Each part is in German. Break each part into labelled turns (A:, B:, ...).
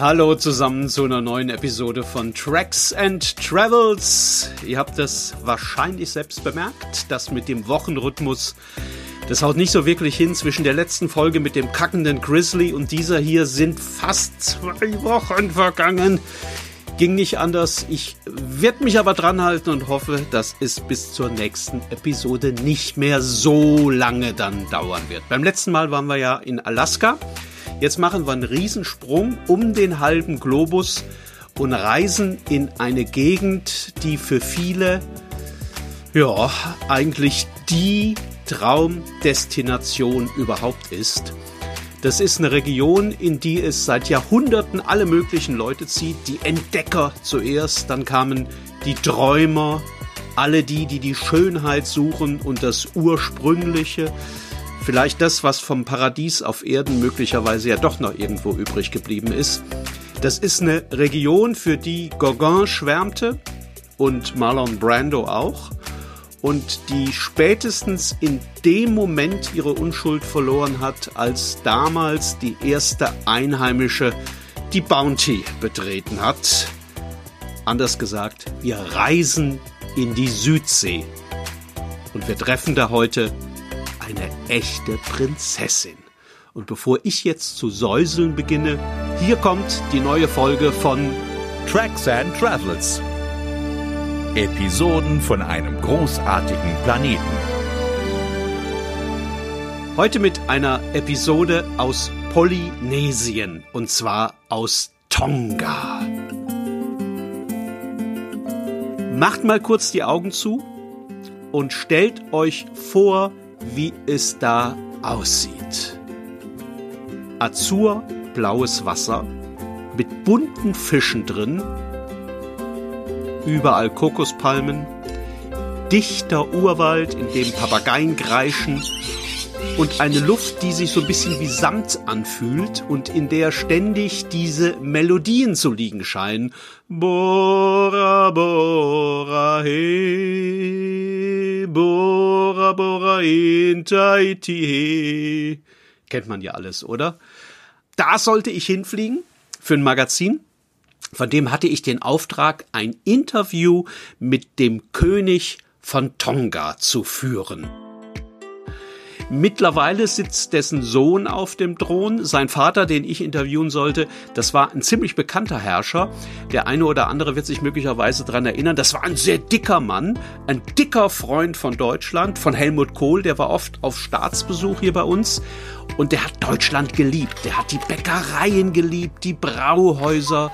A: Hallo zusammen zu einer neuen Episode von Tracks and Travels. Ihr habt es wahrscheinlich selbst bemerkt, dass mit dem Wochenrhythmus das haut nicht so wirklich hin. Zwischen der letzten Folge mit dem kackenden Grizzly und dieser hier sind fast zwei Wochen vergangen. Ging nicht anders. Ich werde mich aber dran halten und hoffe, dass es bis zur nächsten Episode nicht mehr so lange dann dauern wird. Beim letzten Mal waren wir ja in Alaska. Jetzt machen wir einen Riesensprung um den halben Globus und reisen in eine Gegend, die für viele ja eigentlich die Traumdestination überhaupt ist. Das ist eine Region, in die es seit Jahrhunderten alle möglichen Leute zieht. Die Entdecker zuerst, dann kamen die Träumer, alle die, die die Schönheit suchen und das Ursprüngliche. Vielleicht das, was vom Paradies auf Erden möglicherweise ja doch noch irgendwo übrig geblieben ist. Das ist eine Region, für die Gauguin schwärmte und Marlon Brando auch und die spätestens in dem Moment ihre Unschuld verloren hat, als damals die erste Einheimische die Bounty betreten hat. Anders gesagt, wir reisen in die Südsee und wir treffen da heute eine echte Prinzessin. Und bevor ich jetzt zu säuseln beginne, hier kommt die neue Folge von
B: Tracks and Travels Episoden von einem großartigen Planeten.
A: Heute mit einer Episode aus Polynesien und zwar aus Tonga. Macht mal kurz die Augen zu und stellt euch vor, wie es da aussieht. Azurblaues Wasser mit bunten Fischen drin überall Kokospalmen, dichter Urwald, in dem Papageien kreischen und eine Luft, die sich so ein bisschen wie Samt anfühlt und in der ständig diese Melodien zu liegen scheinen. Bora, bora, he, bora, bora, in he. Kennt man ja alles, oder? Da sollte ich hinfliegen für ein Magazin von dem hatte ich den Auftrag, ein Interview mit dem König von Tonga zu führen. Mittlerweile sitzt dessen Sohn auf dem Thron. Sein Vater, den ich interviewen sollte, das war ein ziemlich bekannter Herrscher. Der eine oder andere wird sich möglicherweise daran erinnern. Das war ein sehr dicker Mann, ein dicker Freund von Deutschland, von Helmut Kohl. Der war oft auf Staatsbesuch hier bei uns. Und der hat Deutschland geliebt. Der hat die Bäckereien geliebt, die Brauhäuser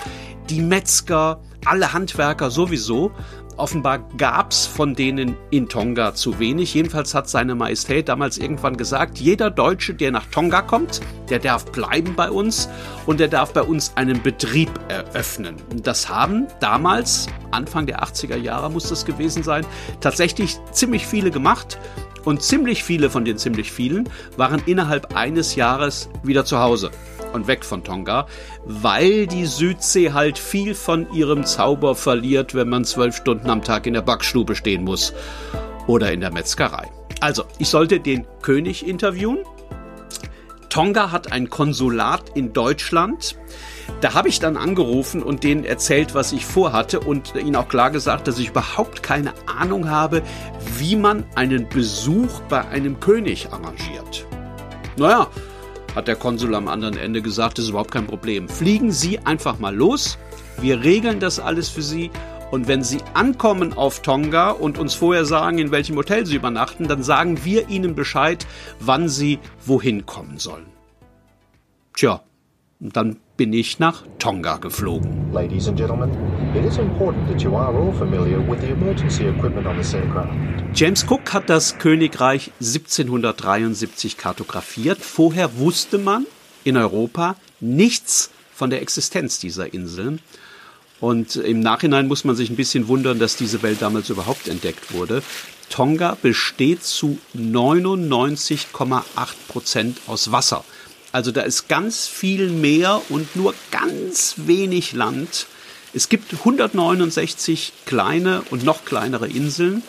A: die Metzger, alle Handwerker sowieso. Offenbar gab's von denen in Tonga zu wenig. Jedenfalls hat seine Majestät damals irgendwann gesagt, jeder Deutsche, der nach Tonga kommt, der darf bleiben bei uns und der darf bei uns einen Betrieb eröffnen. Das haben damals, Anfang der 80er Jahre muss das gewesen sein, tatsächlich ziemlich viele gemacht. Und ziemlich viele von den ziemlich vielen waren innerhalb eines Jahres wieder zu Hause und weg von Tonga, weil die Südsee halt viel von ihrem Zauber verliert, wenn man zwölf Stunden am Tag in der Backstube stehen muss oder in der Metzgerei. Also, ich sollte den König interviewen. Tonga hat ein Konsulat in Deutschland. Da habe ich dann angerufen und denen erzählt, was ich vorhatte und ihnen auch klar gesagt, dass ich überhaupt keine Ahnung habe, wie man einen Besuch bei einem König arrangiert. Naja, hat der Konsul am anderen Ende gesagt, das ist überhaupt kein Problem. Fliegen Sie einfach mal los, wir regeln das alles für Sie und wenn Sie ankommen auf Tonga und uns vorher sagen, in welchem Hotel Sie übernachten, dann sagen wir Ihnen Bescheid, wann Sie wohin kommen sollen. Tja, und dann bin ich nach Tonga geflogen. Ladies and gentlemen, it is important that you are all familiar with the emergency equipment on this aircraft. James Cook hat das Königreich 1773 kartografiert. Vorher wusste man in Europa nichts von der Existenz dieser Inseln. Und im Nachhinein muss man sich ein bisschen wundern, dass diese Welt damals überhaupt entdeckt wurde. Tonga besteht zu 99,8 Prozent aus Wasser. Also da ist ganz viel Meer und nur ganz wenig Land. Es gibt 169 kleine und noch kleinere Inseln.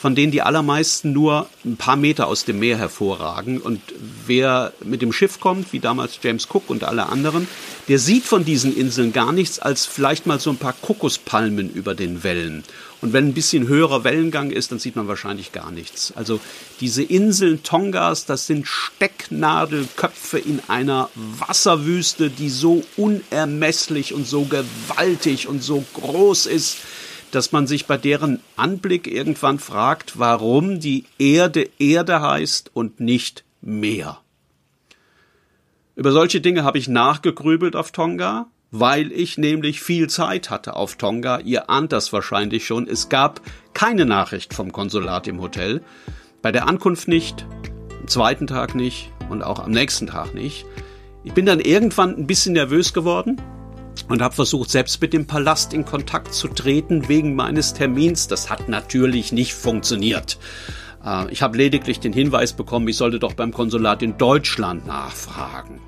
A: Von denen die allermeisten nur ein paar Meter aus dem Meer hervorragen. Und wer mit dem Schiff kommt, wie damals James Cook und alle anderen, der sieht von diesen Inseln gar nichts als vielleicht mal so ein paar Kokospalmen über den Wellen. Und wenn ein bisschen höherer Wellengang ist, dann sieht man wahrscheinlich gar nichts. Also diese Inseln Tongas, das sind Stecknadelköpfe in einer Wasserwüste, die so unermesslich und so gewaltig und so groß ist, dass man sich bei deren Anblick irgendwann fragt, warum die Erde Erde heißt und nicht Meer. Über solche Dinge habe ich nachgegrübelt auf Tonga, weil ich nämlich viel Zeit hatte auf Tonga. Ihr ahnt das wahrscheinlich schon. Es gab keine Nachricht vom Konsulat im Hotel. Bei der Ankunft nicht, am zweiten Tag nicht und auch am nächsten Tag nicht. Ich bin dann irgendwann ein bisschen nervös geworden, und habe versucht, selbst mit dem Palast in Kontakt zu treten wegen meines Termins. Das hat natürlich nicht funktioniert. Äh, ich habe lediglich den Hinweis bekommen, ich sollte doch beim Konsulat in Deutschland nachfragen.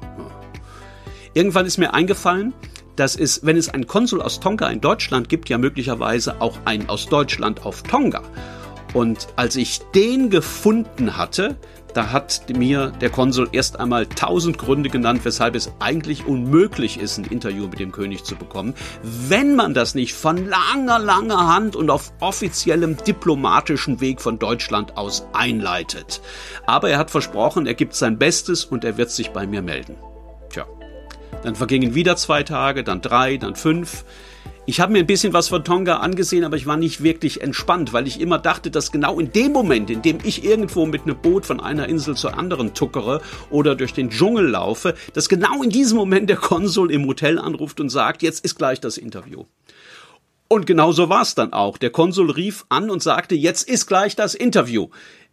A: Irgendwann ist mir eingefallen, dass es, wenn es einen Konsul aus Tonga in Deutschland gibt, ja möglicherweise auch einen aus Deutschland auf Tonga. Und als ich den gefunden hatte, da hat mir der Konsul erst einmal tausend Gründe genannt, weshalb es eigentlich unmöglich ist, ein Interview mit dem König zu bekommen, wenn man das nicht von langer, langer Hand und auf offiziellem diplomatischen Weg von Deutschland aus einleitet. Aber er hat versprochen, er gibt sein Bestes und er wird sich bei mir melden. Tja, dann vergingen wieder zwei Tage, dann drei, dann fünf. Ich habe mir ein bisschen was von Tonga angesehen, aber ich war nicht wirklich entspannt, weil ich immer dachte, dass genau in dem Moment, in dem ich irgendwo mit einem Boot von einer Insel zur anderen tuckere oder durch den Dschungel laufe, dass genau in diesem Moment der Konsul im Hotel anruft und sagt, jetzt ist gleich das Interview. Und genau so war es dann auch. Der Konsul rief an und sagte, jetzt ist gleich das Interview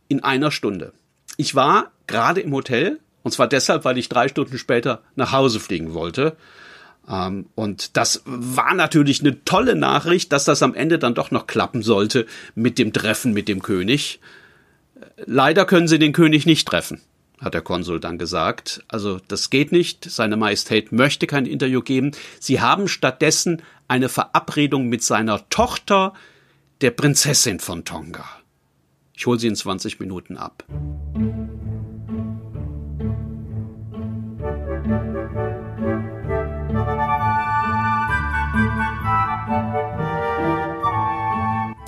A: in einer Stunde. Ich war gerade im Hotel, und zwar deshalb, weil ich drei Stunden später nach Hause fliegen wollte. Ähm, und das war natürlich eine tolle Nachricht, dass das am Ende dann doch noch klappen sollte mit dem Treffen mit dem König. Leider können Sie den König nicht treffen, hat der Konsul dann gesagt. Also das geht nicht. Seine Majestät möchte kein Interview geben. Sie haben stattdessen eine Verabredung mit seiner Tochter, der Prinzessin von Tonga. Ich hole Sie in 20 Minuten ab.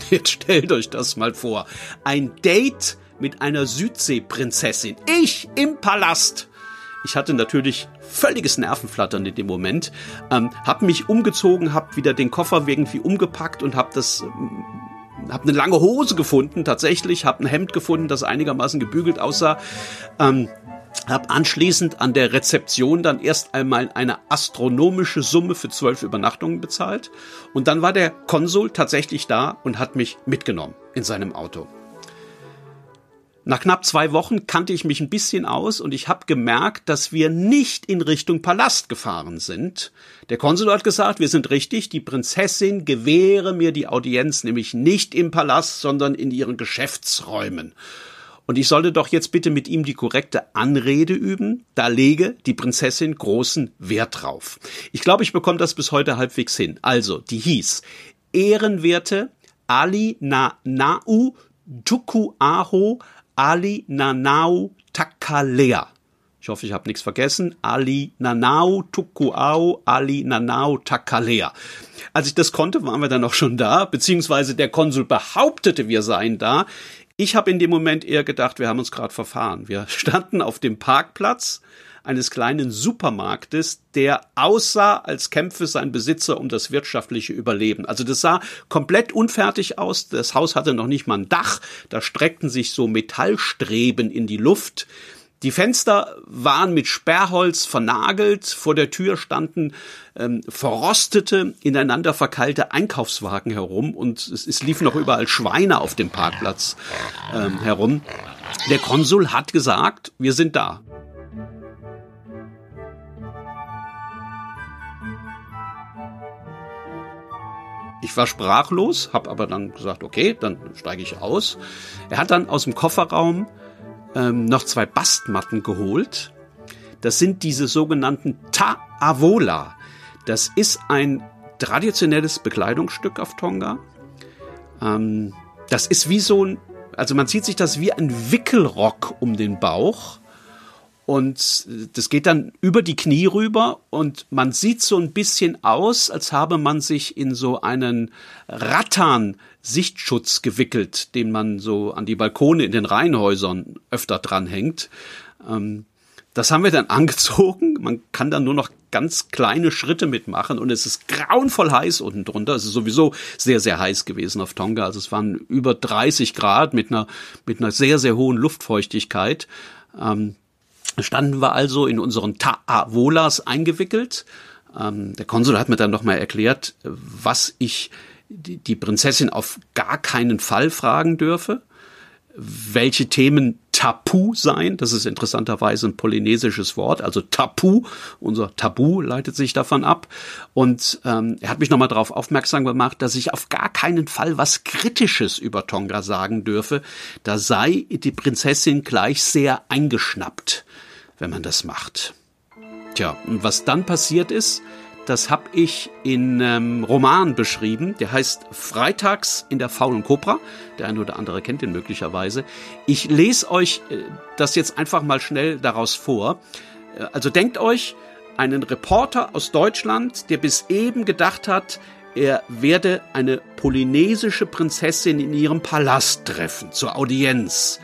A: Jetzt stellt euch das mal vor. Ein Date mit einer Südseeprinzessin. Ich im Palast. Ich hatte natürlich völliges Nervenflattern in dem Moment, ähm, hab mich umgezogen, hab wieder den Koffer irgendwie umgepackt und hab das ähm, hab eine lange Hose gefunden, tatsächlich, hab ein Hemd gefunden, das einigermaßen gebügelt aussah. Ähm, habe anschließend an der Rezeption dann erst einmal eine astronomische Summe für zwölf Übernachtungen bezahlt und dann war der Konsul tatsächlich da und hat mich mitgenommen in seinem Auto. Nach knapp zwei Wochen kannte ich mich ein bisschen aus und ich habe gemerkt, dass wir nicht in Richtung Palast gefahren sind. Der Konsul hat gesagt, wir sind richtig, die Prinzessin gewähre mir die Audienz nämlich nicht im Palast, sondern in ihren Geschäftsräumen. Und ich sollte doch jetzt bitte mit ihm die korrekte Anrede üben. Da lege die Prinzessin großen Wert drauf. Ich glaube, ich bekomme das bis heute halbwegs hin. Also, die hieß Ehrenwerte Ali Na Nau Tuku Aho Ali Nanau Takalea. Ich hoffe, ich habe nichts vergessen. Ali Nanau Tukuau Ali Nanau Takalea. Als ich das konnte, waren wir dann auch schon da, beziehungsweise der Konsul behauptete, wir seien da. Ich habe in dem Moment eher gedacht, wir haben uns gerade verfahren. Wir standen auf dem Parkplatz eines kleinen Supermarktes, der aussah, als kämpfe sein Besitzer um das wirtschaftliche Überleben. Also das sah komplett unfertig aus. Das Haus hatte noch nicht mal ein Dach. Da streckten sich so Metallstreben in die Luft. Die Fenster waren mit Sperrholz vernagelt, vor der Tür standen ähm, verrostete, ineinander verkeilte Einkaufswagen herum und es, es liefen noch überall Schweine auf dem Parkplatz ähm, herum. Der Konsul hat gesagt, wir sind da. Ich war sprachlos, habe aber dann gesagt, okay, dann steige ich aus. Er hat dann aus dem Kofferraum ähm, noch zwei Bastmatten geholt. Das sind diese sogenannten Ta'avola. Das ist ein traditionelles Bekleidungsstück auf Tonga. Ähm, das ist wie so ein Also man zieht sich das wie ein Wickelrock um den Bauch und das geht dann über die Knie rüber und man sieht so ein bisschen aus, als habe man sich in so einen Rattan Sichtschutz gewickelt, den man so an die Balkone in den Reihenhäusern öfter dranhängt. Ähm, das haben wir dann angezogen. Man kann dann nur noch ganz kleine Schritte mitmachen und es ist grauenvoll heiß unten drunter. Es ist sowieso sehr, sehr heiß gewesen auf Tonga. Also es waren über 30 Grad mit einer, mit einer sehr, sehr hohen Luftfeuchtigkeit. Ähm, standen wir also in unseren Ta'avolas eingewickelt. Ähm, der Konsul hat mir dann nochmal erklärt, was ich die, die Prinzessin auf gar keinen Fall fragen dürfe welche Themen Tapu seien. Das ist interessanterweise ein polynesisches Wort, also Tapu. Unser Tabu leitet sich davon ab. Und ähm, er hat mich nochmal darauf aufmerksam gemacht, dass ich auf gar keinen Fall was Kritisches über Tonga sagen dürfe. Da sei die Prinzessin gleich sehr eingeschnappt, wenn man das macht. Tja, und was dann passiert ist, das habe ich in einem Roman beschrieben, der heißt Freitags in der faulen Kobra. Der eine oder andere kennt den möglicherweise. Ich lese euch äh, das jetzt einfach mal schnell daraus vor. Äh, also denkt euch einen Reporter aus Deutschland, der bis eben gedacht hat, er werde eine polynesische Prinzessin in ihrem Palast treffen, zur Audienz.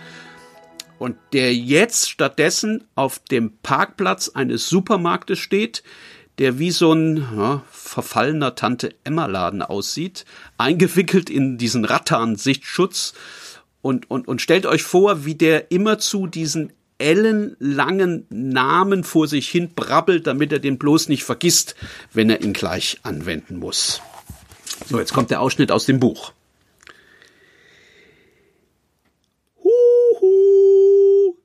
A: Und der jetzt stattdessen auf dem Parkplatz eines Supermarktes steht, der wie so ein ja, verfallener Tante-Emma-Laden aussieht, eingewickelt in diesen Rattan-Sichtschutz und, und, und stellt euch vor, wie der immerzu diesen ellenlangen Namen vor sich hin brabbelt, damit er den bloß nicht vergisst, wenn er ihn gleich anwenden muss. So, jetzt kommt der Ausschnitt aus dem Buch. Huhu.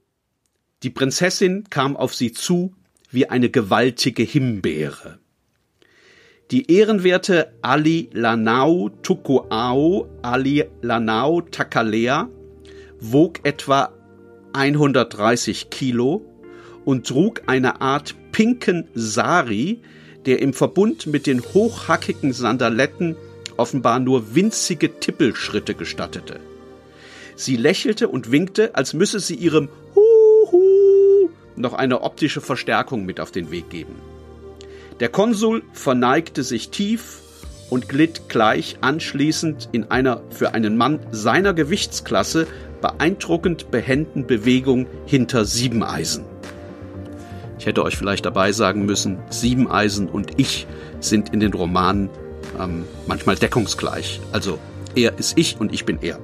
A: Die Prinzessin kam auf sie zu, wie eine gewaltige Himbeere. Die ehrenwerte Ali Lanau Tukuau Ali Lanau Takalea wog etwa 130 Kilo und trug eine Art pinken Sari, der im Verbund mit den hochhackigen Sandaletten offenbar nur winzige Tippelschritte gestattete. Sie lächelte und winkte, als müsse sie ihrem noch eine optische Verstärkung mit auf den Weg geben. Der Konsul verneigte sich tief und glitt gleich anschließend in einer für einen Mann seiner Gewichtsklasse beeindruckend behenden Bewegung hinter Siebeneisen. Ich hätte euch vielleicht dabei sagen müssen, Siebeneisen und ich sind in den Romanen ähm, manchmal deckungsgleich. Also er ist ich und ich bin er.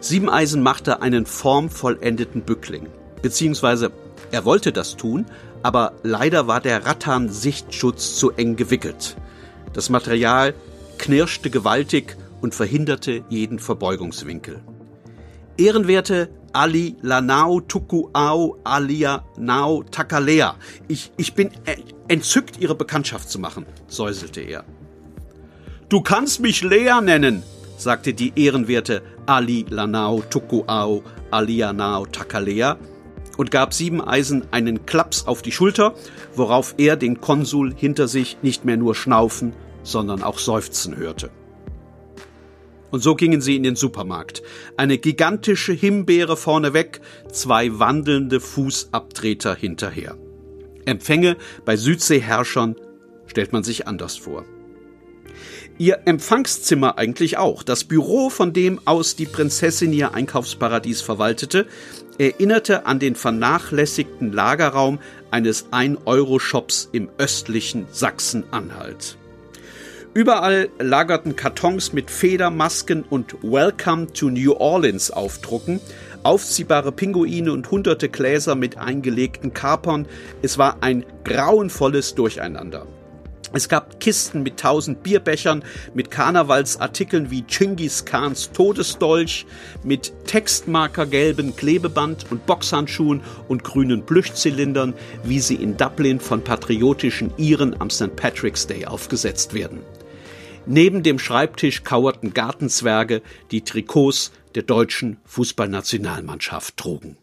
A: Siebeneisen machte einen formvollendeten Bückling beziehungsweise er wollte das tun, aber leider war der Rattan-Sichtschutz zu eng gewickelt. Das Material knirschte gewaltig und verhinderte jeden Verbeugungswinkel. Ehrenwerte Ali Lanao Tukuau Alia Nao Takalea. Ich, ich bin entzückt, Ihre Bekanntschaft zu machen, säuselte er. Du kannst mich Lea nennen, sagte die ehrenwerte Ali Lanao Tukuau Alia Nao Takalea und gab Siebeneisen einen Klaps auf die Schulter, worauf er den Konsul hinter sich nicht mehr nur schnaufen, sondern auch seufzen hörte. Und so gingen sie in den Supermarkt. Eine gigantische Himbeere vorneweg, zwei wandelnde Fußabtreter hinterher. Empfänge bei Südseeherrschern stellt man sich anders vor. Ihr Empfangszimmer eigentlich auch. Das Büro, von dem aus die Prinzessin ihr Einkaufsparadies verwaltete, erinnerte an den vernachlässigten Lagerraum eines 1-Euro-Shops im östlichen Sachsen-Anhalt. Überall lagerten Kartons mit Federmasken und Welcome to New Orleans Aufdrucken, aufziehbare Pinguine und hunderte Gläser mit eingelegten Kapern. Es war ein grauenvolles Durcheinander. Es gab Kisten mit tausend Bierbechern, mit Karnevalsartikeln wie Chingis Khans Todesdolch, mit Textmarkergelben Klebeband und Boxhandschuhen und grünen Plüschzylindern, wie sie in Dublin von patriotischen Iren am St. Patrick's Day aufgesetzt werden. Neben dem Schreibtisch kauerten Gartenzwerge, die Trikots der deutschen Fußballnationalmannschaft trugen.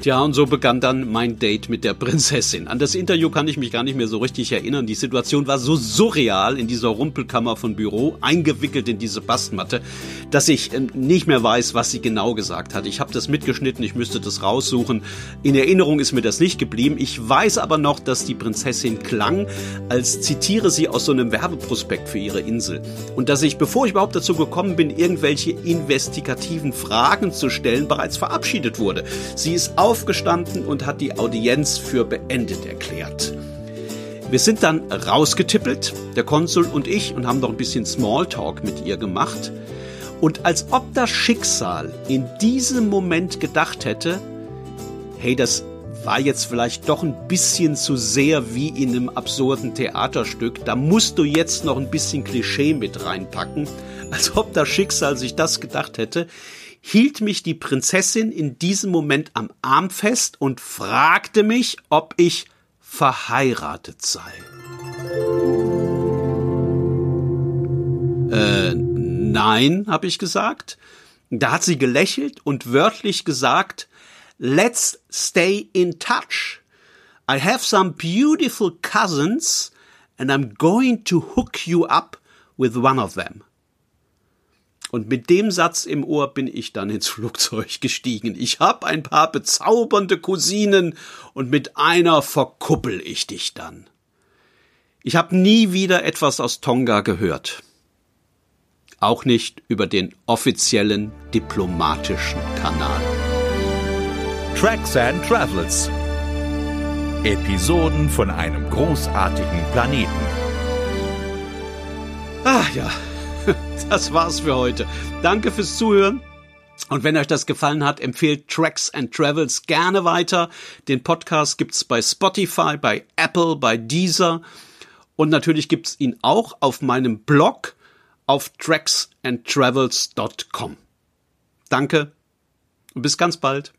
A: Tja, und so begann dann mein Date mit der Prinzessin. An das Interview kann ich mich gar nicht mehr so richtig erinnern. Die Situation war so surreal in dieser Rumpelkammer von Büro, eingewickelt in diese Bastmatte, dass ich ähm, nicht mehr weiß, was sie genau gesagt hat. Ich habe das mitgeschnitten, ich müsste das raussuchen. In Erinnerung ist mir das nicht geblieben. Ich weiß aber noch, dass die Prinzessin klang, als zitiere sie aus so einem Werbeprospekt für ihre Insel. Und dass ich, bevor ich überhaupt dazu gekommen bin, irgendwelche investigativen Fragen zu stellen, bereits verabschiedet wurde. Sie ist auch aufgestanden und hat die Audienz für beendet erklärt. Wir sind dann rausgetippelt, der Konsul und ich, und haben noch ein bisschen Smalltalk mit ihr gemacht. Und als ob das Schicksal in diesem Moment gedacht hätte, hey, das war jetzt vielleicht doch ein bisschen zu sehr wie in einem absurden Theaterstück, da musst du jetzt noch ein bisschen Klischee mit reinpacken, als ob das Schicksal sich das gedacht hätte, hielt mich die Prinzessin in diesem Moment am Arm fest und fragte mich, ob ich verheiratet sei. Äh, nein, habe ich gesagt. Da hat sie gelächelt und wörtlich gesagt, Let's stay in touch. I have some beautiful cousins and I'm going to hook you up with one of them. Und mit dem Satz im Ohr bin ich dann ins Flugzeug gestiegen. Ich hab ein paar bezaubernde Cousinen und mit einer verkuppel ich dich dann. Ich habe nie wieder etwas aus Tonga gehört. Auch nicht über den offiziellen diplomatischen Kanal.
B: Tracks and Travels. Episoden von einem großartigen Planeten.
A: Ah ja, das war's für heute. Danke fürs Zuhören. Und wenn euch das gefallen hat, empfehlt Tracks and Travels gerne weiter. Den Podcast gibt's bei Spotify, bei Apple, bei Deezer. Und natürlich gibt's ihn auch auf meinem Blog auf tracksandtravels.com. Danke und bis ganz bald.